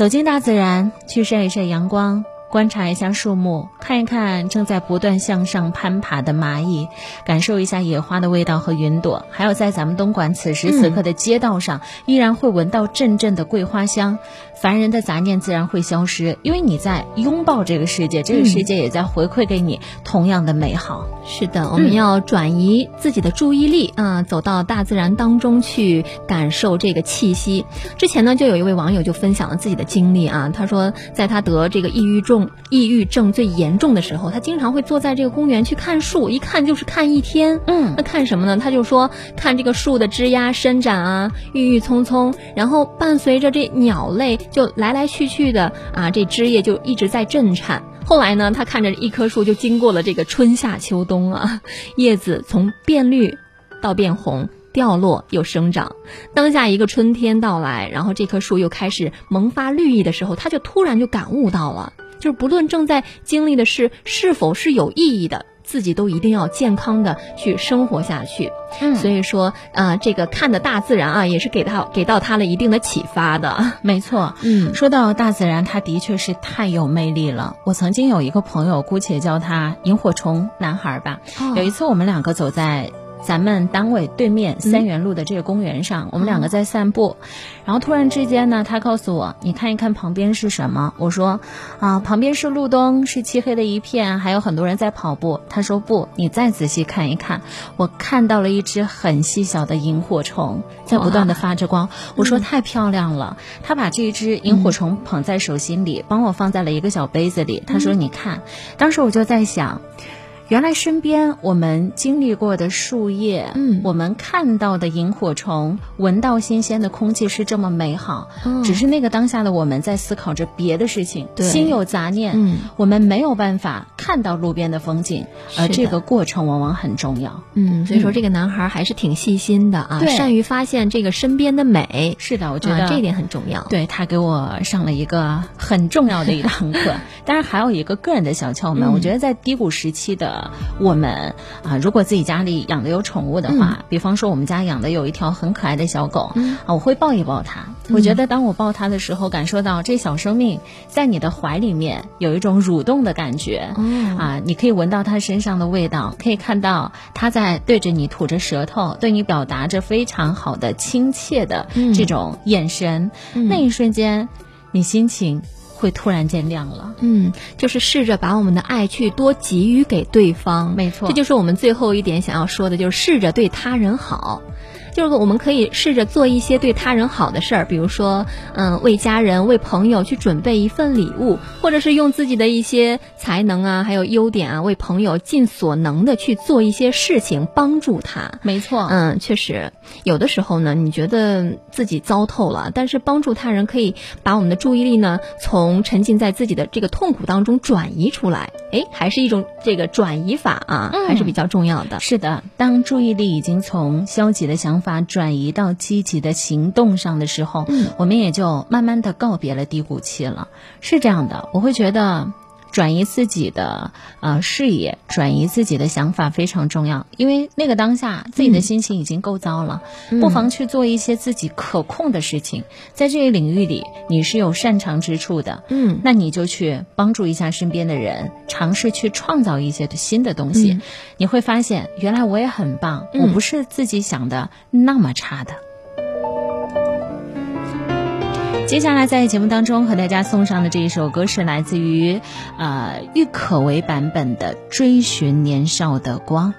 走进大自然，去晒一晒阳光。观察一下树木，看一看正在不断向上攀爬的蚂蚁，感受一下野花的味道和云朵，还有在咱们东莞此时此刻的街道上，依然会闻到阵阵的桂花香，凡人的杂念自然会消失，因为你在拥抱这个世界，这个世界也在回馈给你同样的美好。是的，我们要转移自己的注意力啊，走到大自然当中去感受这个气息。之前呢，就有一位网友就分享了自己的经历啊，他说，在他得这个抑郁重。抑郁症最严重的时候，他经常会坐在这个公园去看树，一看就是看一天。嗯，那看什么呢？他就说看这个树的枝丫伸展啊，郁郁葱葱，然后伴随着这鸟类就来来去去的啊，这枝叶就一直在震颤。后来呢，他看着一棵树就经过了这个春夏秋冬啊，叶子从变绿到变红，掉落又生长。当下一个春天到来，然后这棵树又开始萌发绿意的时候，他就突然就感悟到了。就是不论正在经历的事是否是有意义的，自己都一定要健康的去生活下去。嗯，所以说，啊，这个看的大自然啊，也是给他给到他了一定的启发的。没错，嗯，说到大自然，它的确是太有魅力了。我曾经有一个朋友，姑且叫他萤火虫男孩吧。有一次，我们两个走在。咱们单位对面三元路的这个公园上，我们两个在散步，然后突然之间呢，他告诉我：“你看一看旁边是什么？”我说：“啊，旁边是路灯，是漆黑的一片，还有很多人在跑步。”他说：“不，你再仔细看一看，我看到了一只很细小的萤火虫在不断的发着光。”我说：“太漂亮了。”他把这只萤火虫捧在手心里，帮我放在了一个小杯子里。他说：“你看。”当时我就在想。原来身边我们经历过的树叶，嗯，我们看到的萤火虫，闻到新鲜的空气是这么美好。嗯，只是那个当下的我们在思考着别的事情，心有杂念，嗯，我们没有办法看到路边的风景，而这个过程往往很重要。嗯，所以说这个男孩还是挺细心的啊，善于发现这个身边的美。是的，我觉得这一点很重要。对他给我上了一个很重要的一堂课。当然还有一个个人的小窍门，我觉得在低谷时期的。我们啊，如果自己家里养的有宠物的话，比方说我们家养的有一条很可爱的小狗，啊，我会抱一抱它。我觉得当我抱他的时候，感受到这小生命在你的怀里面有一种蠕动的感觉，啊，你可以闻到他身上的味道，可以看到他在对着你吐着舌头，对你表达着非常好的亲切的这种眼神。那一瞬间，你心情。会突然间亮了，嗯，就是试着把我们的爱去多给予给对方，没错，这就是我们最后一点想要说的，就是试着对他人好。就是我们可以试着做一些对他人好的事儿，比如说，嗯，为家人、为朋友去准备一份礼物，或者是用自己的一些才能啊，还有优点啊，为朋友尽所能的去做一些事情，帮助他。没错，嗯，确实，有的时候呢，你觉得自己糟透了，但是帮助他人可以把我们的注意力呢，从沉浸在自己的这个痛苦当中转移出来。哎，还是一种这个转移法啊，还是比较重要的。是的，当注意力已经从消极的想。法转移到积极的行动上的时候，嗯，我们也就慢慢的告别了低谷期了。是这样的，我会觉得转移自己的呃视野，转移自己的想法非常重要。因为那个当下自己的心情已经够糟了，不妨去做一些自己可控的事情。在这一领域里，你是有擅长之处的，嗯，那你就去帮助一下身边的人，尝试去创造一些新的东西。你会发现，原来我也很棒，我不是自己想的那么差的。接下来在节目当中和大家送上的这一首歌是来自于呃郁可唯版本的《追寻年少的光》。